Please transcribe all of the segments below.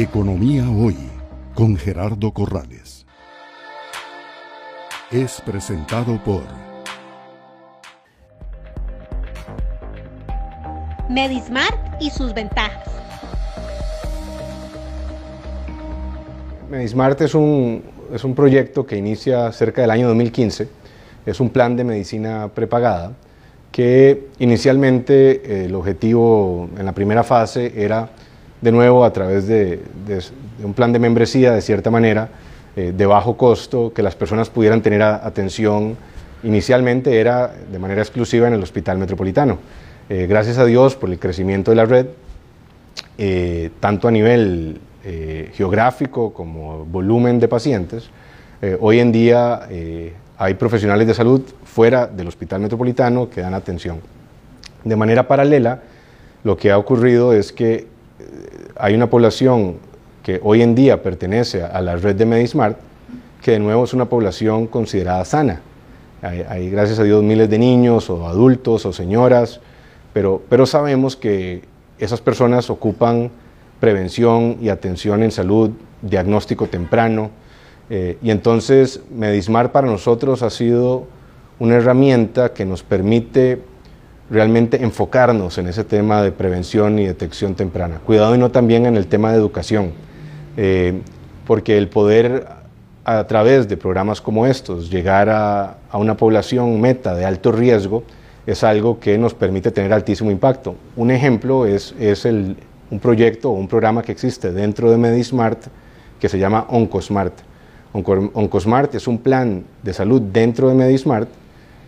Economía Hoy con Gerardo Corrales. Es presentado por Medismart y sus ventajas. Medismart es un, es un proyecto que inicia cerca del año 2015. Es un plan de medicina prepagada que inicialmente eh, el objetivo en la primera fase era de nuevo a través de, un plan de membresía, de cierta manera, eh, de bajo costo, que las personas pudieran tener atención. Inicialmente era de manera exclusiva en el Hospital Metropolitano. Eh, gracias a Dios por el crecimiento de la red, eh, tanto a nivel geográfico como volumen de pacientes, hoy en día hay profesionales de salud fuera del Hospital Metropolitano que dan atención. De manera paralela, lo que ha ocurrido es que hay una población que hoy en día pertenece a la red de Medismart, que de nuevo es una población considerada sana. Hay, gracias a Dios miles de niños o adultos o señoras, pero, pero sabemos que esas personas ocupan prevención y atención en salud, diagnóstico temprano, eh, y entonces Medismart para nosotros ha sido una herramienta que nos permite realmente enfocarnos en ese tema de prevención y detección temprana. Cuidado y no también en el tema de educación, eh, porque el poder a través de programas como estos llegar a, una población meta de alto riesgo es algo que nos permite tener altísimo impacto. Un ejemplo es, es el, un proyecto o un programa que existe dentro de Medismart que se llama Oncosmart. Oncosmart es un plan de salud dentro de Medismart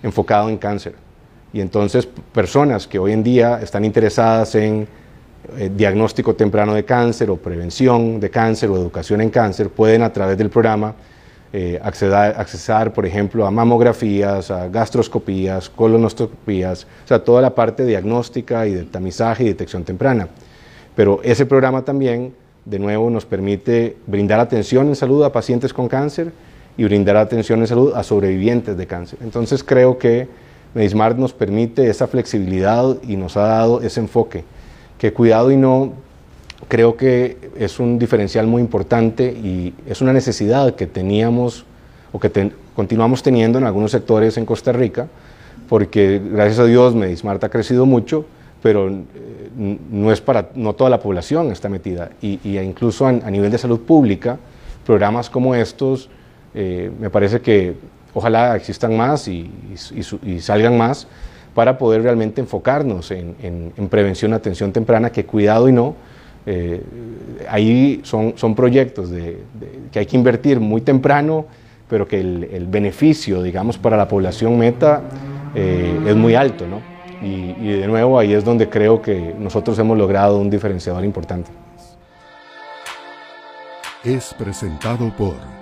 enfocado en cáncer. Y entonces personas que hoy en día están interesadas en eh, diagnóstico temprano de cáncer o prevención de cáncer o educación en cáncer pueden a través del programa eh, acceder, por ejemplo, a mamografías, a gastroscopías, colonoscopías, o sea, toda la parte diagnóstica y de tamizaje y detección temprana. Pero ese programa también, de nuevo, nos permite brindar atención en salud a pacientes con cáncer y brindar atención en salud a sobrevivientes de cáncer. Entonces creo que Medismart nos permite esa flexibilidad y nos ha dado ese enfoque, que cuidado y no creo que es un diferencial muy importante y es una necesidad que teníamos o que continuamos teniendo en algunos sectores en Costa Rica, porque gracias a Dios Medismart ha crecido mucho, pero eh, no es para, no toda la población está metida, y, incluso a, nivel de salud pública, programas como estos, eh, me parece que ojalá existan más y, salgan más para poder realmente enfocarnos en, prevención, atención temprana, que cuidado y no, eh, ahí son, son proyectos de, que hay que invertir muy temprano, pero que el, beneficio, digamos, para la población meta eh, es muy alto, ¿no? Y, y de nuevo ahí es donde creo que nosotros hemos logrado un diferenciador importante. Es presentado por